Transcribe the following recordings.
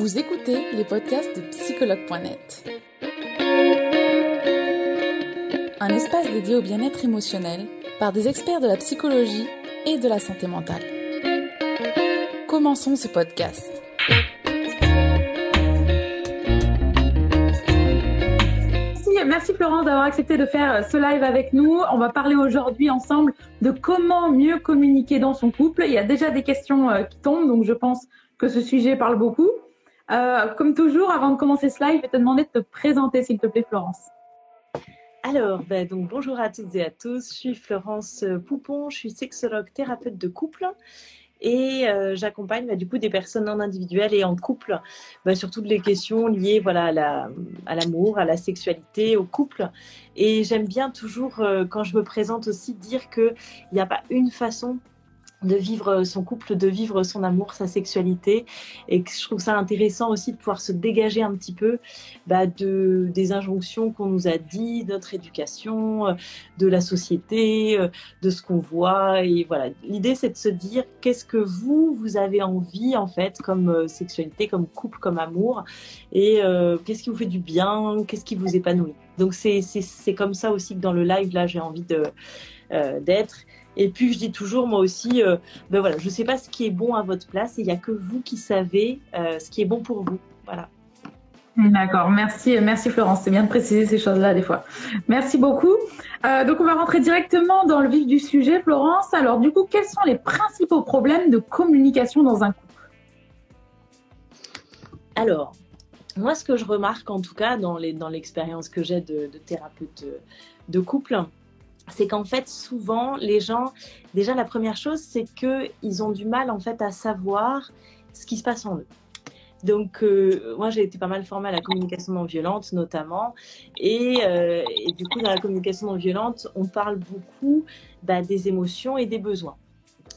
Vous écoutez les podcasts de psychologue.net. Un espace dédié au bien-être émotionnel par des experts de la psychologie et de la santé mentale. Commençons ce podcast. Merci Florence d'avoir accepté de faire ce live avec nous. On va parler aujourd'hui ensemble de comment mieux communiquer dans son couple. Il y a déjà des questions euh, qui tombent, donc je pense que ce sujet parle beaucoup. Euh, comme toujours, avant de commencer ce live, je vais te demander de te présenter, s'il te plaît, Florence. Alors, ben, donc, bonjour à toutes et à tous. Je suis Florence Poupon, je suis sexologue thérapeute de couple et euh, j'accompagne bah, du coup des personnes en individuel et en couple bah, sur toutes les questions liées voilà à l'amour, à, la sexualité, au couple. Et j'aime bien toujours euh, quand je me présente aussi dire qu'il n'y a pas une façon de vivre son couple, de vivre son amour, sa sexualité. Et je trouve ça intéressant aussi de pouvoir se dégager un petit peu bah, de, des injonctions qu'on nous a dit, notre éducation, euh, de la société, euh, de ce qu'on voit. Et voilà, l'idée c'est de se dire qu'est-ce que vous, vous avez envie en fait comme euh, sexualité, comme couple, comme amour, et qu'est-ce qui vous fait du bien, qu'est-ce qui vous épanouit? Donc c'est comme ça aussi que dans le live là j'ai envie de d'être et puis je dis toujours moi aussi, euh, ben voilà, je ne sais pas ce qui est bon à votre place et il n'y a que vous qui savez euh, ce qui est bon pour vous. Voilà. D'accord, merci, merci Florence. C'est bien de préciser ces choses-là des fois. Merci beaucoup. Euh, donc on va rentrer directement dans le vif du sujet, Florence. Alors du coup, quels sont les principaux problèmes de communication dans un couple? Alors, moi, ce que je remarque en tout cas dans l'expérience dans que j'ai de, de, thérapeute de couple, c'est qu'en fait souvent les gens, déjà la première chose c'est qu'ils ont du mal en fait à savoir ce qui se passe en eux. Donc, euh, moi, j'ai été pas mal formée à la communication non violente, notamment. Et, euh, du coup, dans la communication non violente, on parle beaucoup bah, des émotions et des besoins.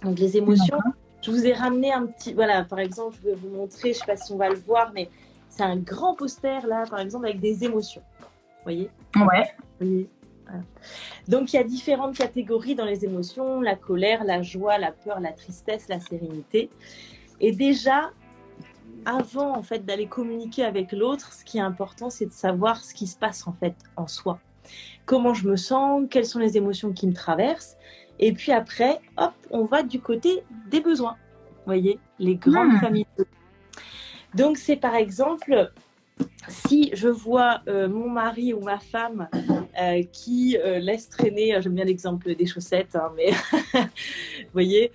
Donc, les émotions, je vous ai ramené un petit. Voilà, par exemple, je vais vous montrer, je ne sais pas si on va le voir, mais c'est un grand poster, là, par exemple, avec des émotions. Vous voyez? Ouais. Vous voyez? Donc il y a différentes catégories dans les émotions, la colère, la joie, la peur, la tristesse, la sérénité. Et déjà, avant en fait d'aller communiquer avec l'autre, ce qui est important, c'est de savoir ce qui se passe en fait en soi. Comment je me sens, quelles sont les émotions qui me traversent. Et puis après, hop, on va du côté des besoins. Vous voyez, les grandes hmm. familles. Donc c'est par exemple si je vois euh, mon mari ou ma femme euh, qui euh, laisse traîner, j'aime bien l'exemple des chaussettes, hein, mais vous voyez,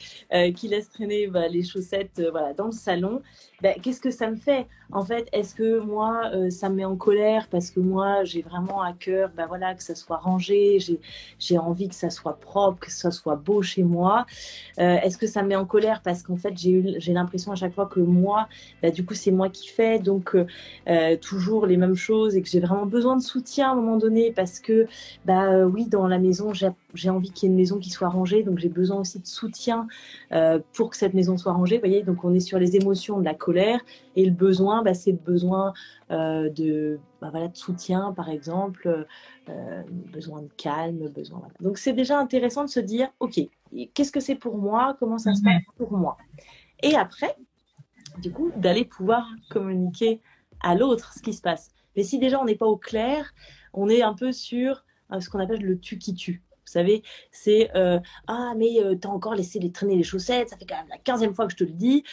qui laisse traîner bah, les chaussettes dans le salon, ben, qu'est-ce que ça me fait? En fait, est-ce que moi, ça me met en colère parce que moi, j'ai vraiment à cœur ben, que ça soit rangé, j'ai envie que ça soit propre, que ça soit beau chez moi. Est-ce que ça me met en colère parce qu'en fait, j'ai l'impression à chaque fois que moi, ben, du coup, c'est moi qui fais, donc toujours les mêmes choses et que j'ai vraiment besoin de soutien à un moment donné parce que, bah euh, oui, dans la maison, j'ai envie qu'il y ait une maison qui soit rangée, donc j'ai besoin aussi de soutien euh, pour que cette maison soit rangée. Vous voyez, donc on est sur les émotions de la colère et le besoin, bah, c'est le besoin euh, de, bah, voilà, de soutien, par exemple, besoin de calme, besoin. Donc c'est déjà intéressant de se dire, ok, qu'est-ce que c'est pour moi Comment ça se passe pour moi? Et après, du coup, d'aller pouvoir communiquer à l'autre ce qui se passe. Mais si déjà on n'est pas au clair, on est un peu sur euh, ce qu'on appelle le tu qui tue. Vous savez, c'est euh, ah mais euh, t'as encore laissé les traîner les chaussettes, ça fait quand même la quinzième fois que je te le dis,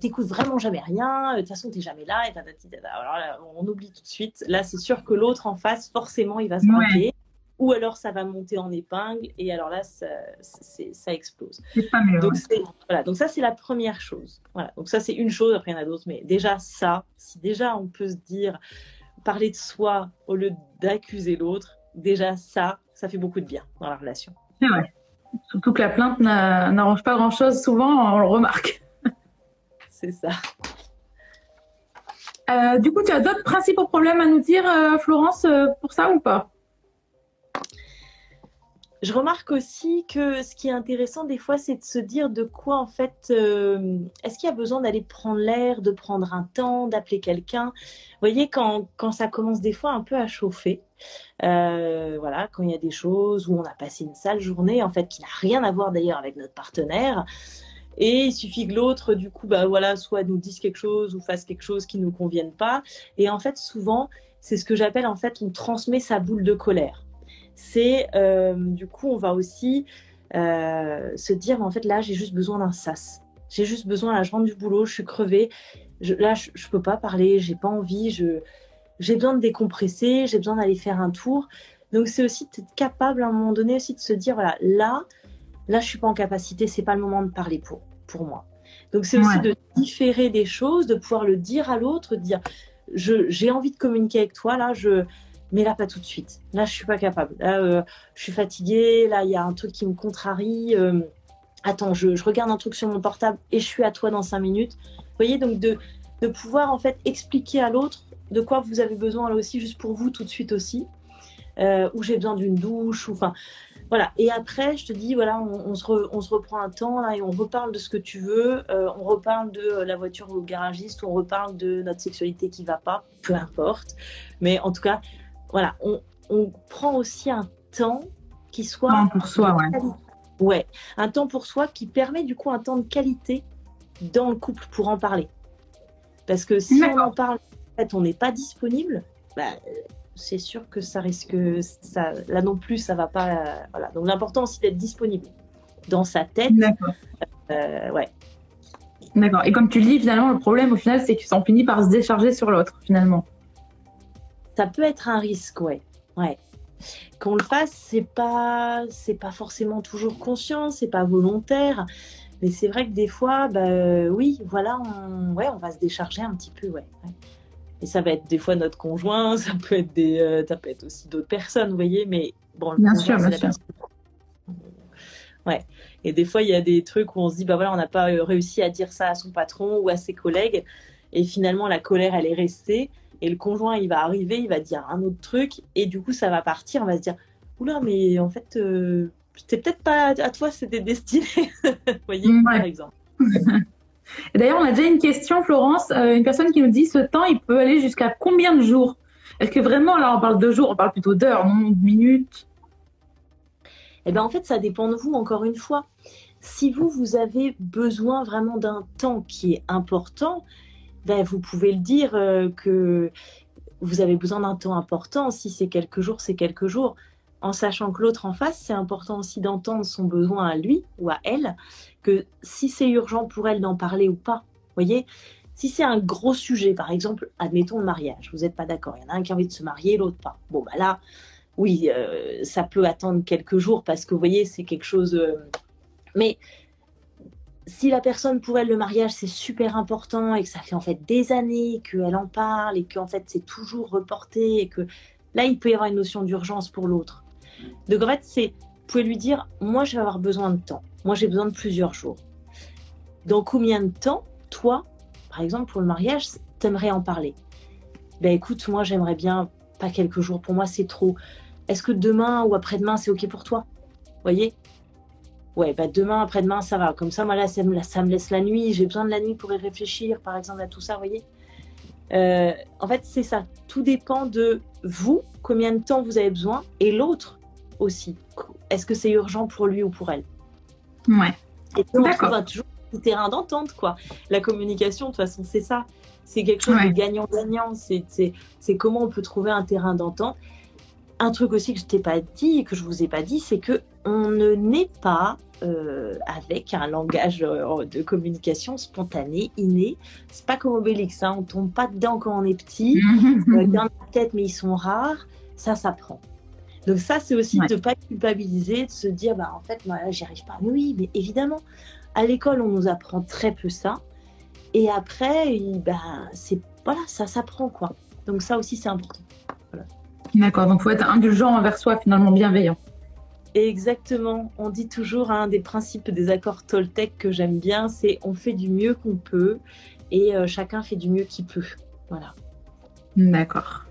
t'écoutes vraiment jamais rien, de toute façon t'es jamais là, et Alors là, on oublie tout de suite. Là, c'est sûr que l'autre en face, forcément, il va se braquer ou alors ça va monter en épingle et alors là ça, ça explose. donc, voilà, donc ça c'est la première chose. Voilà, donc ça c'est une chose, après il y en a d'autres, mais déjà ça, si déjà on peut se dire, parler de soi au lieu d'accuser l'autre, déjà ça, ça fait beaucoup de bien dans la relation. C'est vrai. Surtout que la plainte n'arrange pas grand-chose, souvent on le remarque. c'est ça. Euh, du coup, tu as d'autres principaux problèmes à nous dire, euh, Florence, euh, pour ça ou pas? Je remarque aussi que ce qui est intéressant des fois, c'est de se dire de quoi en fait, euh, est-ce qu'il y a besoin d'aller prendre l'air, de prendre un temps, d'appeler quelqu'un? Vous voyez, quand, quand ça commence des fois un peu à chauffer, euh, voilà, quand il y a des choses où on a passé une sale journée, en fait, qui n'a rien à voir d'ailleurs avec notre partenaire, Et il suffit que l'autre, du coup, bah voilà, soit nous dise quelque chose ou fasse quelque chose qui ne nous convienne pas. Et en fait, souvent, c'est ce que j'appelle en fait, on transmet sa boule de colère. C'est euh, du coup, on va aussi euh, se dire, en fait, là, j'ai juste besoin d'un sas. J'ai juste besoin, là, je rentre du boulot, je suis crevée. là, je, peux pas parler, j'ai pas envie, je, j'ai besoin de décompresser, j'ai besoin d'aller faire un tour. Donc, c'est aussi être capable à un moment donné aussi de se dire, voilà, là, là, je suis pas en capacité, c'est pas le moment de parler pour, pour moi. Donc, c'est aussi de différer des choses, de pouvoir le dire à l'autre, de dire, j'ai envie de communiquer avec toi, là, je, mais là, pas tout de suite. Là, je suis pas capable. Là, euh, je suis fatiguée. Là, il y a un truc qui me contrarie. Euh, attends, je, regarde un truc sur mon portable et je suis à toi dans cinq minutes. Vous voyez, donc de, de pouvoir en fait expliquer à l'autre de quoi vous avez besoin là aussi, juste pour vous tout de suite aussi. Euh, où j'ai besoin d'une douche, ou enfin voilà. Et après, je te dis voilà, on, se, on se, reprend un temps là et on reparle de ce que tu veux. on reparle de la voiture au garagiste, on reparle de notre sexualité qui va pas, peu importe. Mais en tout cas, voilà, on, prend aussi un temps qui soit. Un pour soi, ouais. Ouais, un temps pour soi qui permet du coup un temps de qualité dans le couple pour en parler. Parce que si on en parle, en fait, on n'est pas disponible, bah, c'est sûr que ça risque. Ça, là non plus, ça va pas. voilà. Donc l'important aussi d'être disponible dans sa tête. D'accord. Euh, ouais. D'accord. Et comme tu le dis, finalement, le problème au final, c'est sont finit par se décharger sur l'autre, finalement ça peut être un risque, ouais. ouais. Qu'on le fasse, c'est pas, c'est pas forcément toujours conscient, c'est pas volontaire, mais c'est vrai que des fois, bah, oui, voilà, on, ouais, on va se décharger un petit peu, ouais. Et ça va être des fois notre conjoint, ça peut être des, euh, ça peut être aussi d'autres personnes, vous voyez, mais bon, bien sûr, bien sûr. Ouais. Et des fois, il y a des trucs où on se dit, bah voilà, on n'a pas euh, réussi à dire ça à son patron ou à ses collègues, et finalement la colère, elle est restée et le conjoint il va arriver, il va dire un autre truc et du coup ça va partir, on va se dire oula mais en fait euh, c'était peut-être pas à toi c'était destiné, vous voyez par exemple. D'ailleurs on a déjà une question Florence, euh, une personne qui nous dit ce temps il peut aller jusqu'à combien de jours? Est-ce que vraiment là on parle de jours, on parle plutôt d'heures, non de minutes? Eh bien en fait ça dépend de vous encore une fois. Si vous vous avez besoin vraiment d'un temps qui est important, ben, vous pouvez le dire euh, que vous avez besoin d'un temps important. Si c'est quelques jours, c'est quelques jours. En sachant que l'autre en face, c'est important aussi d'entendre son besoin à lui ou à elle, que si c'est urgent pour elle d'en parler ou pas. voyez si c'est un gros sujet, par exemple, admettons le mariage, vous n'êtes pas d'accord, il y en a un qui a envie de se marier, l'autre pas. Bon, bah là, oui, euh, ça peut attendre quelques jours parce que vous voyez, c'est quelque chose. Euh, mais si la personne pour elle le mariage c'est super important et que ça fait en fait des années qu'elle en parle et qu'en fait c'est toujours reporté et que là il peut y avoir une notion d'urgence pour l'autre. Donc en fait c'est vous pouvez lui dire moi je vais avoir besoin de temps. Moi j'ai besoin de plusieurs jours. Dans combien de temps toi par exemple pour le mariage t'aimerais en parler? Ben écoute moi j'aimerais bien pas quelques jours pour moi c'est trop. Est-ce que demain ou après-demain c'est ok pour toi? Voyez? Ouais, bah demain, après-demain, ça va. Comme ça, moi, là, ça me, ça me laisse la nuit. J'ai besoin de la nuit pour y réfléchir, par exemple, à tout ça, vous voyez. Euh, en fait, c'est ça. Tout dépend de vous, combien de temps vous avez besoin, et l'autre aussi. Est-ce que c'est urgent pour lui ou pour elle? Ouais. Et on trouve toujours un terrain d'entente, quoi. La communication, de toute façon, c'est ça. C'est quelque chose de gagnant-gagnant. C'est comment on peut trouver un terrain d'entente. Un truc aussi que je t'ai pas dit et que je vous ai pas dit, c'est que on ne naît pas euh, avec un langage euh, de communication spontané, inné. C'est pas comme Obélix, hein, on tombe pas dedans quand on est petit. euh, dans la tête, mais ils sont rares. Ça s'apprend. Donc ça, c'est aussi de ne pas culpabiliser, de se dire, bah en fait, moi là, j'y arrive pas. Mais oui, mais évidemment, à l'école, on nous apprend très peu ça. Et après, ben, c'est voilà, ça s'apprend quoi. Donc ça aussi, c'est important. D'accord. Donc faut être indulgent envers soi, finalement bienveillant. Exactement. On dit toujours un des principes des accords Toltec que j'aime bien, c'est on fait du mieux qu'on peut et euh, chacun fait du mieux qu'il peut. Voilà. D'accord.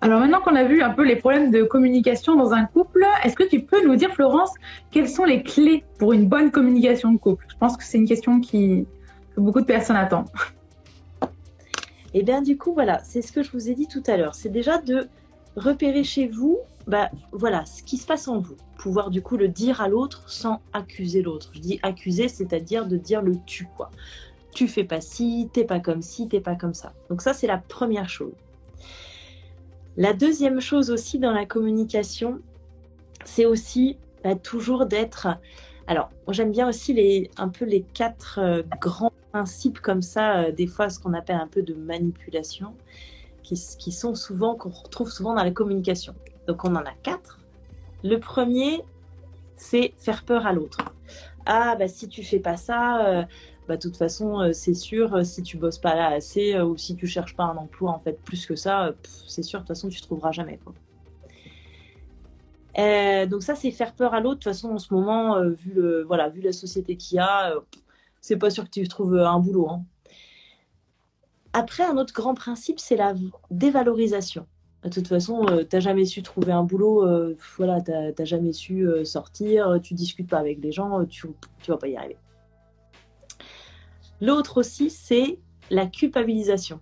Alors maintenant qu'on a vu un peu les problèmes de communication dans un couple, est-ce que tu peux nous dire, Florence, quelles sont les clés pour une bonne communication de couple? Je pense que c'est une question qui, que beaucoup de personnes attendent. Et eh bien du coup, voilà, c'est ce que je vous ai dit tout à l'heure. C'est déjà de repérer chez vous bah, voilà, ce qui se passe en vous. Pouvoir du coup le dire à l'autre sans accuser l'autre. Je dis accuser, c'est-à-dire de dire le tu, quoi. Tu fais pas ci, t'es pas comme ci, t'es pas comme ça. Donc ça, c'est la première chose. La deuxième chose aussi dans la communication, c'est aussi bah, toujours d'être. Alors, j'aime bien aussi les, un peu les quatre euh, grands principes comme ça, euh, des fois ce qu'on appelle un peu de manipulation, qui, qui sont souvent, qu'on retrouve souvent dans la communication. Donc, on en a quatre. Le premier, c'est faire peur à l'autre. Ah, bah si tu fais pas ça, euh, bah, de toute façon, c'est sûr, si tu bosses pas là assez ou si tu cherches pas un emploi en fait plus que ça, c'est sûr, de toute façon, tu trouveras jamais. Quoi. Euh, donc ça, c'est faire peur à l'autre. De toute façon, en ce moment, euh, vu, vu la société qu'il y a, euh, c'est pas sûr que tu trouves un boulot. Hein. Après, un autre grand principe, c'est la dévalorisation. De toute façon, tu n'as jamais su trouver un boulot, voilà, tu n'as jamais su sortir, tu discutes pas avec les gens, tu ne vas pas y arriver. L'autre aussi, c'est la culpabilisation.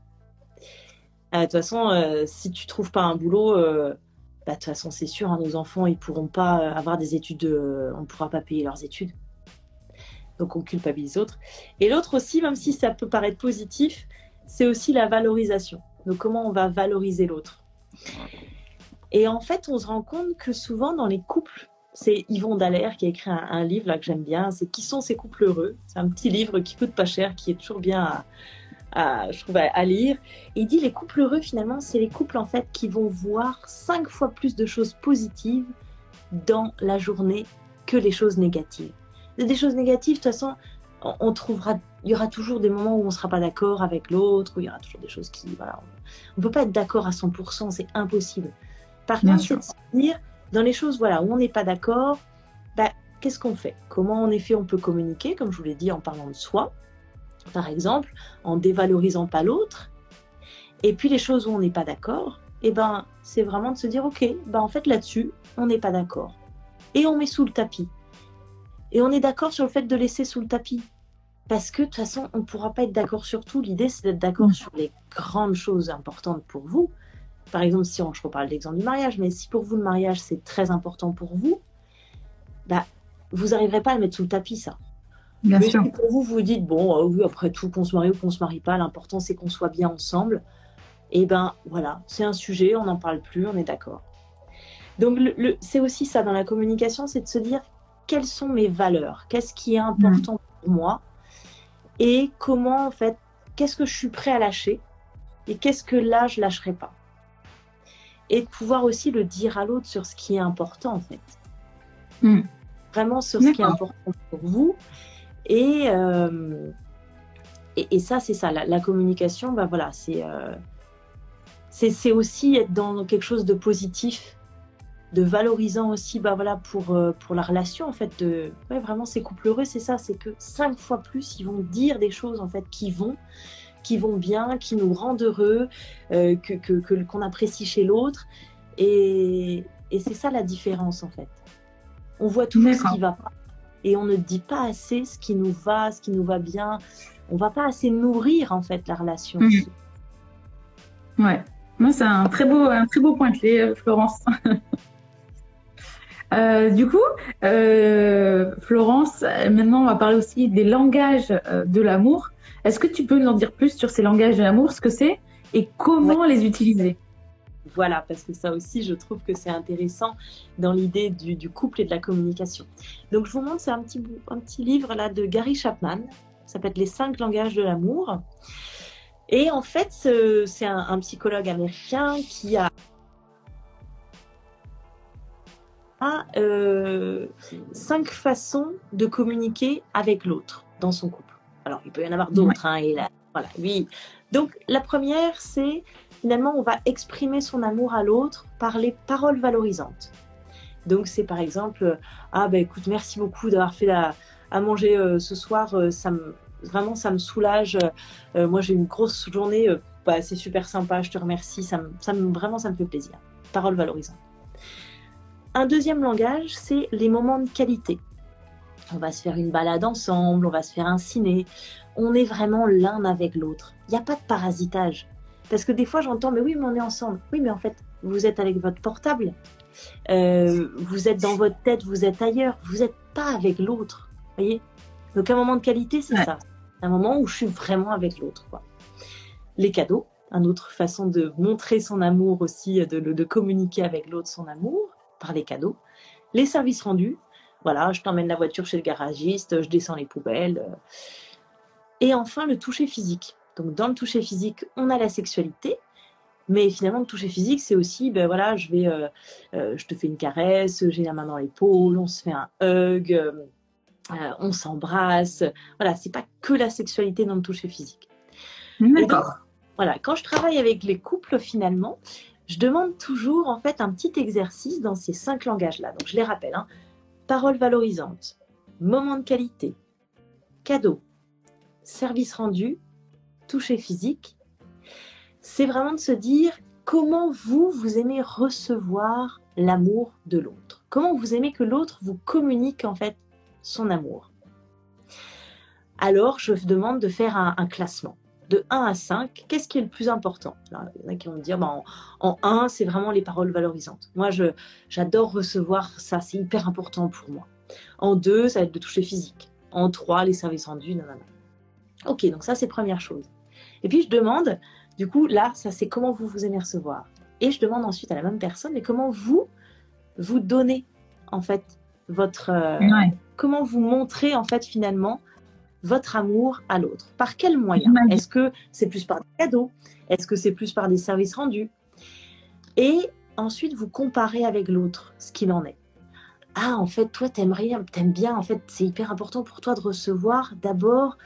de toute façon, si tu trouves pas un boulot, bah, de toute façon, c'est sûr, hein, nos enfants, ils pourront pas euh, avoir des études, euh, on ne pourra pas payer leurs études. Donc, on culpabilise l'autre. Et l'autre aussi, même si ça peut paraître positif, c'est aussi la valorisation. Donc, comment on va valoriser l'autre? Et en fait, on se rend compte que souvent, dans les couples, c'est Yvon Dallaire qui a écrit un, livre là, que j'aime bien, c'est Qui sont ces couples heureux? C'est un petit livre qui coûte pas cher, qui est toujours bien à, je trouve, à, lire. il dit les couples heureux, finalement, c'est les couples en fait qui vont voir cinq fois plus de choses positives dans la journée que les choses négatives. Des choses négatives, de toute façon, on, trouvera, il y aura toujours des moments où on ne sera pas d'accord avec l'autre, où il y aura toujours des choses qui, voilà, on ne peut pas être d'accord à 100%, c'est impossible. Par contre, c'est de se dire, dans les choses, voilà, où on n'est pas d'accord, bah, qu'est-ce qu'on fait? Comment en effet on peut communiquer, comme je vous l'ai dit, en parlant de soi, par exemple, en dévalorisant pas l'autre? Et puis les choses où on n'est pas d'accord, et eh ben, c'est vraiment de se dire, ok, ben en fait là-dessus, on n'est pas d'accord. Et on met sous le tapis. Et on est d'accord sur le fait de laisser sous le tapis. Parce que de toute façon, on ne pourra pas être d'accord sur tout. L'idée, c'est d'être d'accord sur les grandes choses importantes pour vous. Par exemple, si on, je reparle l'exemple du mariage, mais si pour vous le mariage, c'est très important pour vous, bah, vous n'arriverez pas à le mettre sous le tapis, ça. Bien sûr. Si pour vous, vous dites, bon, euh, oui, après tout, qu'on se marie ou qu'on se marie pas, l'important c'est qu'on soit bien ensemble. Et eh ben voilà, c'est un sujet, on n'en parle plus, on est d'accord. Donc le, c'est aussi ça dans la communication, c'est de se dire quelles sont mes valeurs, qu'est-ce qui est important pour moi? Et comment en fait, qu'est-ce que je suis prêt à lâcher et qu'est-ce que là je lâcherai pas. Et de pouvoir aussi le dire à l'autre sur ce qui est important en fait. Mm. Vraiment sur ce qui est important pour vous euh, et, et, ça, c'est ça, la, communication, bah voilà, euh, c'est c'est aussi être dans quelque chose de positif, de valorisant aussi, bah voilà, pour, euh, pour la relation, en fait, de, ouais, vraiment, ces couples heureux, c'est ça, c'est que cinq fois plus, ils vont dire des choses, en fait, qui vont, qui vont bien, qui nous rendent heureux, que qu'on que, qu'on apprécie chez l'autre. Et, et c'est ça la différence, en fait. On voit tout ce qui va pas et on ne dit pas assez ce qui nous va, ce qui nous va bien. On va pas assez nourrir en fait la relation. Oui. Ouais, moi c'est un très beau, un très beau point clé, euh, Florence. Euh, du coup, euh, Florence, maintenant on va parler aussi des langages de l'amour. Est-ce que tu peux nous en dire plus sur ces langages de l'amour, ce que c'est et comment les utiliser? Voilà, parce que ça aussi, je trouve que c'est intéressant dans l'idée du, couple et de la communication. Donc, je vous montre, c'est un petit, un petit livre là de Gary Chapman, ça s'appelle Les cinq langages de l'amour. Et en fait, c'est un, psychologue américain qui a euh, cinq façons de communiquer avec l'autre dans son couple. Alors, il peut y en avoir d'autres. Hein, et là, voilà, oui. Donc, la première, c'est finalement, on va exprimer son amour à l'autre par les paroles valorisantes. Donc, c'est par exemple, ah ben écoute, merci beaucoup d'avoir fait la, à manger euh, ce soir, euh, ça me, vraiment, ça me soulage. Moi, j'ai une grosse journée, bah, c'est super sympa, je te remercie, ça me, ça me, vraiment, ça me fait plaisir. Paroles valorisantes. Un deuxième langage, c'est les moments de qualité. On va se faire une balade ensemble, on va se faire un ciné. On est vraiment l'un avec l'autre. Il n'y a pas de parasitage. Parce que des fois, j'entends, mais oui, mais on est ensemble. Oui, mais en fait, vous êtes avec votre portable. euh, vous êtes dans votre tête, vous êtes ailleurs, vous n'êtes pas avec l'autre. voyez? Donc un moment de qualité, c'est ça. Un moment où je suis vraiment avec l'autre. Les cadeaux, une autre façon de montrer son amour aussi, de, de communiquer avec l'autre son amour par les cadeaux. Les services rendus, voilà, je t'emmène la voiture chez le garagiste, je descends les poubelles. Et enfin, le toucher physique. Donc dans le toucher physique, on a la sexualité, mais finalement, le toucher physique, c'est aussi, ben voilà, je vais, euh, euh, je te fais une caresse, j'ai la main dans l'épaule, on se fait un hug, euh, on s'embrasse. Voilà, c'est pas que la sexualité dans le toucher physique. D'accord. Voilà, quand je travaille avec les couples, finalement, je demande toujours en fait un petit exercice dans ces cinq langages-là. Donc je les rappelle hein. parole valorisante, moment de qualité, cadeau, service rendu, toucher physique c'est vraiment de se dire comment vous, vous aimez recevoir l'amour de l'autre. Comment vous aimez que l'autre vous communique en fait son amour. Alors, je demande de faire un, classement. De 1 à 5, qu'est-ce qui est le plus important? Il y en a qui vont me dire, ben, en, 1, c'est vraiment les paroles valorisantes. Moi, j'adore recevoir ça, c'est hyper important pour moi. En 2, ça va être de toucher physique. En 3, les services rendus, non. Ok, donc ça, c'est première chose. Et puis, je demande, du coup, là, ça c'est comment vous vous aimez recevoir? Et je demande ensuite à la même personne, mais comment vous, vous donnez en fait votre... Euh, comment vous montrez en fait finalement votre amour à l'autre Par quels moyens Est-ce que c'est plus par des cadeaux Est-ce que c'est plus par des services rendus Et ensuite, vous comparez avec l'autre ce qu'il en est. Ah, en fait, toi, t'aimerais, t'aimes bien, en fait, c'est hyper important pour toi de recevoir d'abord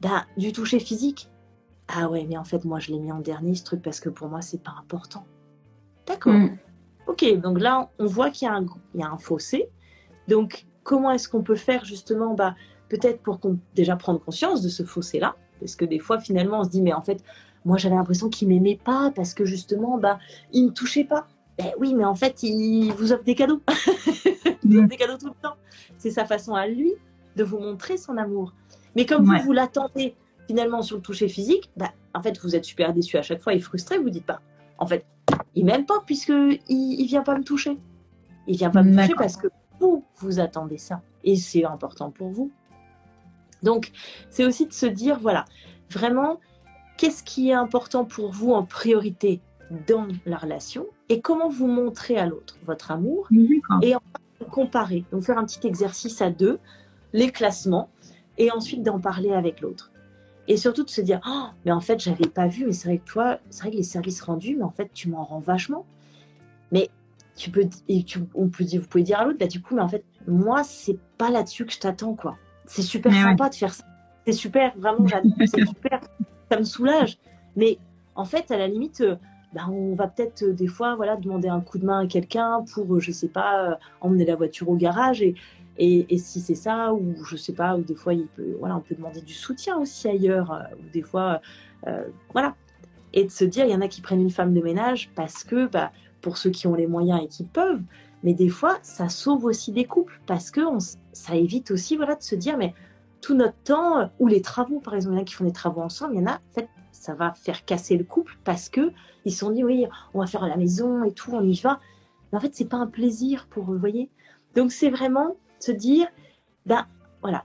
bah, du toucher physique. Ah ouais, mais en fait, moi, je l'ai mis en dernier, ce truc, parce que pour moi, c'est pas important. D'accord. Mm. Ok, donc là, on voit qu'il y, y, a un fossé. Donc, comment est-ce qu'on peut faire justement bah, Peut-être pour déjà prendre conscience de ce fossé-là. Parce que des fois, finalement, on se dit, mais en fait, moi, j'avais l'impression qu'il m'aimait pas parce que justement, bah, il me touchait pas. Ben oui, mais en fait, il vous offre des cadeaux. il vous offre des cadeaux tout le temps. C'est sa façon à lui de vous montrer son amour. Mais comme vous, vous l'attendez finalement, sur le toucher physique, bah, en fait, vous êtes super déçu à chaque fois et frustré. Vous dites pas, en fait, il m'aime pas puisque il, il vient pas me toucher. Il vient pas me toucher parce que vous, vous attendez ça et c'est important pour vous. Donc, c'est aussi de se dire, voilà, vraiment, qu'est-ce qui est important pour vous en priorité dans la relation et comment vous montrez à l'autre votre amour et en comparer. Donc, faire un petit exercice à deux, les classements et ensuite d'en parler avec l'autre. Et surtout de se dire, oh, mais en fait, j'avais pas vu, mais c'est vrai que toi, c'est vrai que les services rendus, mais en fait, tu m'en rends vachement. Mais tu peux, et tu, on peut dire, vous pouvez dire à l'autre, bah, du coup, mais en fait, moi, c'est pas là-dessus que je t'attends, quoi. C'est super sympa de faire ça. C'est super, vraiment, c'est super. Ça me soulage. Mais en fait, à la limite, euh, bah, on va peut-être euh, des fois, voilà, demander un coup de main à quelqu'un pour, euh, je sais pas, emmener la voiture au garage et, et, si c'est ça, ou je sais pas, ou des fois, il peut, voilà, on peut demander du soutien aussi ailleurs, ou des fois, voilà. Et de se dire, il y en a qui prennent une femme de ménage parce que, bah, pour ceux qui ont les moyens et qui peuvent, mais des fois, ça sauve aussi des couples parce que ça évite aussi, voilà, de se dire, mais tout notre temps, ou les travaux, par exemple, il y en a qui font des travaux ensemble, il y en a, en fait, ça va faire casser le couple parce que ils se sont dit, oui, on va faire à la maison et tout, on y va. Mais en fait, c'est pas un plaisir pour eux, vous voyez. Donc, c'est vraiment se dire, ben voilà,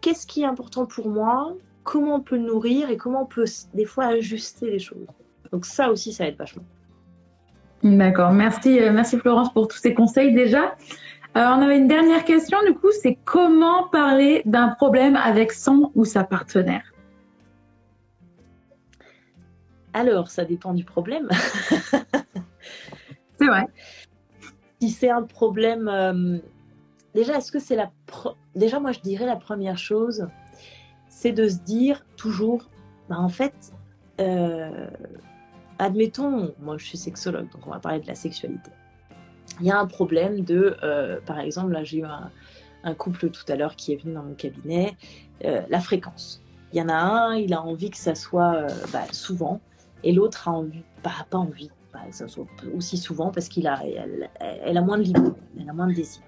qu'est-ce qui est important pour moi, comment on peut le nourrir et comment on peut des fois ajuster les choses. Donc ça aussi, ça aide vachement. D'accord, merci, euh, merci Florence pour tous ces conseils déjà. Euh, on avait une dernière question du coup, c'est comment parler d'un problème avec son ou sa partenaire? Alors, ça dépend du problème. c'est vrai. Si c'est un problème euh, déjà, est-ce que c'est la. Déjà, moi, je dirais la première chose, c'est de se dire toujours, bah, en fait, euh, admettons, moi, je suis sexologue, donc on va parler de la sexualité. Il y a un problème de, euh, par exemple, là, j'ai eu un, couple tout à l'heure qui est venu dans mon cabinet, euh, la fréquence. Il y en a un, il a envie que ça soit bah, souvent, et l'autre a envie, bah, pas envie, bah, que ça soit aussi souvent parce qu'il a, elle, a moins de libido, elle a moins de désir.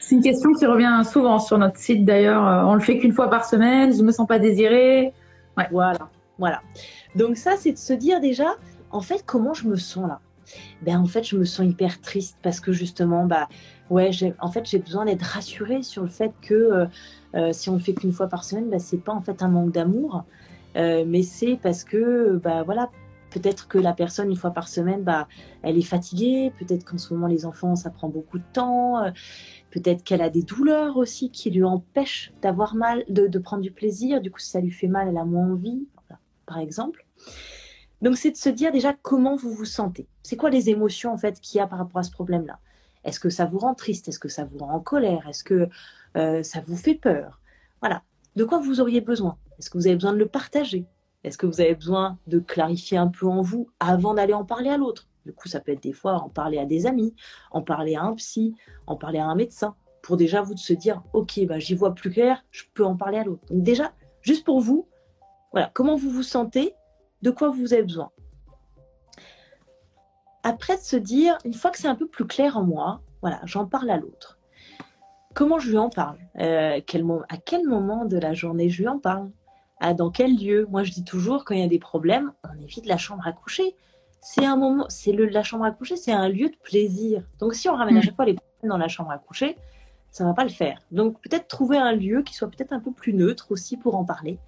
C'est une question qui revient souvent sur notre site d'ailleurs. Euh, on le fait qu'une fois par semaine, je ne me sens pas désirée. Ouais. Voilà, voilà. Donc ça, c'est de se dire déjà, en fait, comment je me sens là? Ben en fait je me sens hyper triste parce que justement bah ouais en fait j'ai besoin d'être rassurée sur le fait que euh, euh, si on le fait qu'une fois par semaine bah, c'est pas en fait un manque d'amour. Euh, mais c'est parce que bah voilà peut-être que la personne une fois par semaine bah elle est fatiguée. Peut-être qu'en ce moment les enfants ça prend beaucoup de temps. Peut-être qu'elle a des douleurs aussi qui lui empêchent d'avoir mal de, de, prendre du plaisir. Du coup si ça lui fait mal elle a moins envie par exemple. Donc, c'est de se dire déjà comment vous vous sentez. C'est quoi les émotions en fait qu'il y a par rapport à ce problème-là? Est-ce que ça vous rend triste? Est-ce que ça vous rend en colère? Est-ce que euh, ça vous fait peur? Voilà. De quoi vous auriez besoin? Est-ce que vous avez besoin de le partager? Est-ce que vous avez besoin de clarifier un peu en vous avant d'aller en parler à l'autre? Du coup, ça peut être des fois en parler à des amis, en parler à un psy, en parler à un médecin, pour déjà vous de se dire, ok, bah, j'y vois plus clair, je peux en parler à l'autre. Donc déjà, juste pour vous, voilà, comment vous vous sentez? De quoi vous avez besoin? Après, de se dire, une fois que c'est un peu plus clair en moi, voilà, j'en parle à l'autre. Comment je lui en parle? Euh, À quel moment de la journée je lui en parle? À, Dans quel lieu? Moi, je dis toujours, quand il y a des problèmes, on évite la chambre à coucher. C'est un moment, c'est le la chambre à coucher, c'est un lieu de plaisir. Donc, si on ramène à mm. chaque fois les problèmes dans la chambre à coucher, ça va pas le faire. Donc, peut-être trouver un lieu qui soit peut-être un peu plus neutre aussi pour en parler,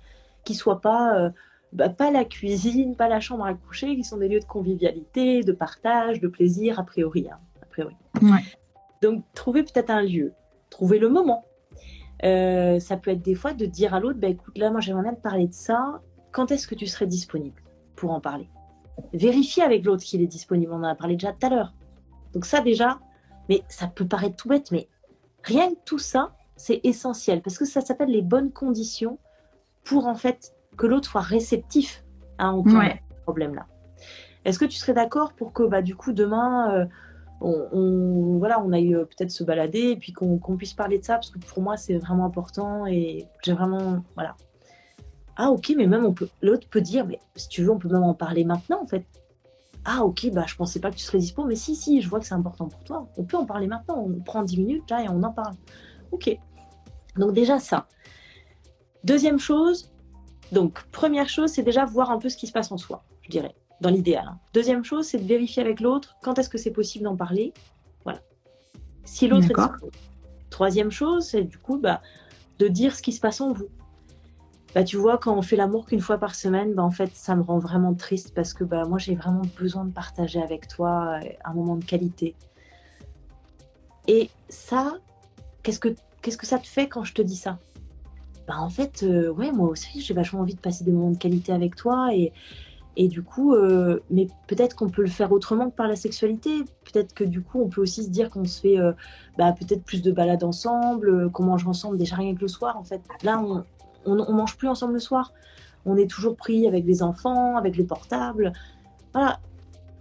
qui soit pas euh, bah, pas la cuisine, pas la chambre à coucher, qui sont des lieux de convivialité, de partage, de plaisir, a priori. Hein, a priori. Donc, trouver peut-être un lieu, trouver le moment. Euh, ça peut être des fois de dire à l'autre, bah, écoute, là, moi, j'aimerais bien te parler de ça. Quand est-ce que tu serais disponible pour en parler? Vérifier avec l'autre qu'il est disponible. On en a parlé déjà tout à l'heure. Donc ça, déjà, mais ça peut paraître tout bête, mais rien que tout ça, c'est essentiel parce que ça s'appelle les bonnes conditions pour en fait que l'autre soit réceptif à entendre ce problème-là. Est-ce que tu serais d'accord pour que bah, du coup demain, euh, on, voilà, on aille euh, peut-être se balader et puis qu'on puisse parler de ça? Parce que pour moi c'est vraiment important et j'ai vraiment voilà. Ah ok, mais même on peut, l'autre peut dire, mais si tu veux, on peut même en parler maintenant en fait. Ah ok, bah je pensais pas que tu serais dispo, mais si si, je vois que c'est important pour toi. On peut en parler maintenant. On prend 10 minutes là et on en parle. Ok. Donc déjà ça. Deuxième chose, donc, première chose, c'est déjà voir un peu ce qui se passe en soi, je dirais, dans l'idéal. Hein. Deuxième chose, c'est de vérifier avec l'autre quand est-ce que c'est possible d'en parler. Voilà. Si l'autre est Troisième chose, c'est du coup bah, de dire ce qui se passe en vous. Bah, tu vois, quand on fait l'amour qu'une fois par semaine, bah, en fait, ça me rend vraiment triste parce que bah, moi, j'ai vraiment besoin de partager avec toi euh, un moment de qualité. Et ça, qu'est-ce que, qu'est-ce que ça te fait quand je te dis ça? Bah, en fait, euh, ouais, moi aussi, j'ai vachement envie de passer des moments de qualité avec toi. Et, et du coup, euh, mais peut-être qu'on peut le faire autrement que par la sexualité. Peut-être que du coup, on peut aussi se dire qu'on se fait euh, bah, peut-être plus de balades ensemble, qu'on mange ensemble déjà rien que le soir. En fait, là, on, on, mange plus ensemble le soir. On est toujours pris avec les enfants, avec les portables. Voilà.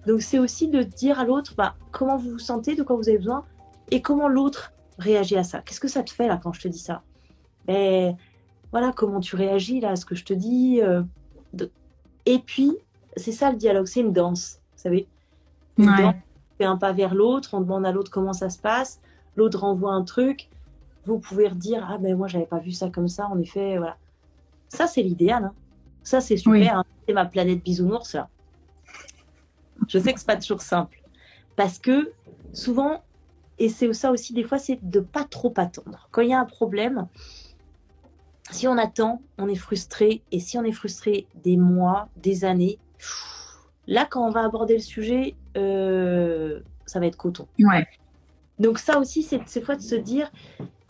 Donc, c'est aussi de dire à l'autre bah, comment vous vous sentez, de quoi vous avez besoin, et comment l'autre réagit à ça. Qu'est-ce que ça te fait là quand je te dis ça? Ben, voilà comment tu réagis là à ce que je te dis. Euh, et puis, c'est ça le dialogue, c'est une danse, vous savez. on fait un pas vers l'autre, on demande à l'autre comment ça se passe, l'autre renvoie un truc. Vous pouvez redire ah ben moi j'avais pas vu ça comme ça. En effet, voilà. Ça c'est l'idéal. Hein. Ça c'est super. Hein. C'est ma planète bisounours là. Je sais que c'est pas toujours simple parce que souvent et c'est ça aussi des fois c'est de pas trop attendre. Quand il y a un problème, si on attend, on est frustré. Et si on est frustré des mois, des années, là, quand on va aborder le sujet, euh, ça va être coton. Ouais. Donc ça aussi, c'est cette fois de se dire,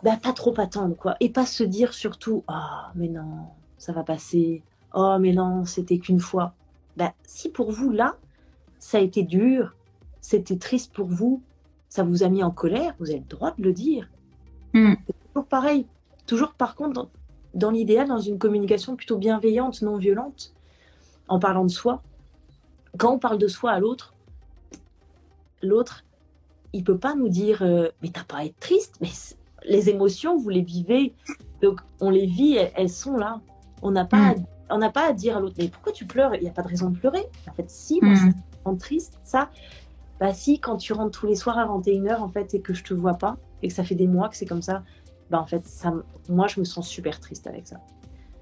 bah, pas trop attendre, quoi. Et pas se dire surtout, ah, mais non, ça va passer. Oh, mais non, c'était qu'une fois. Bah, si pour vous, là, ça a été dur, c'était triste pour vous, ça vous a mis en colère, vous avez le droit de le dire. Mm. toujours pareil. Toujours, par contre, dans l'idéal, dans une communication plutôt bienveillante, non violente, en parlant de soi. Quand on parle de soi à l'autre, l'autre, il peut pas nous dire euh, mais t'as pas à être triste, mais les émotions vous les vivez, donc on les vit, elles, sont là. On n'a pas, mm. on n'a pas à dire à l'autre mais pourquoi tu pleures? Il n'y a pas de raison de pleurer. En fait, si moi mm. triste, ça, bah si quand tu rentres tous les soirs à 21h en fait et que je te vois pas et que ça fait des mois que c'est comme ça, bah, en fait, ça, moi, je me sens super triste avec ça.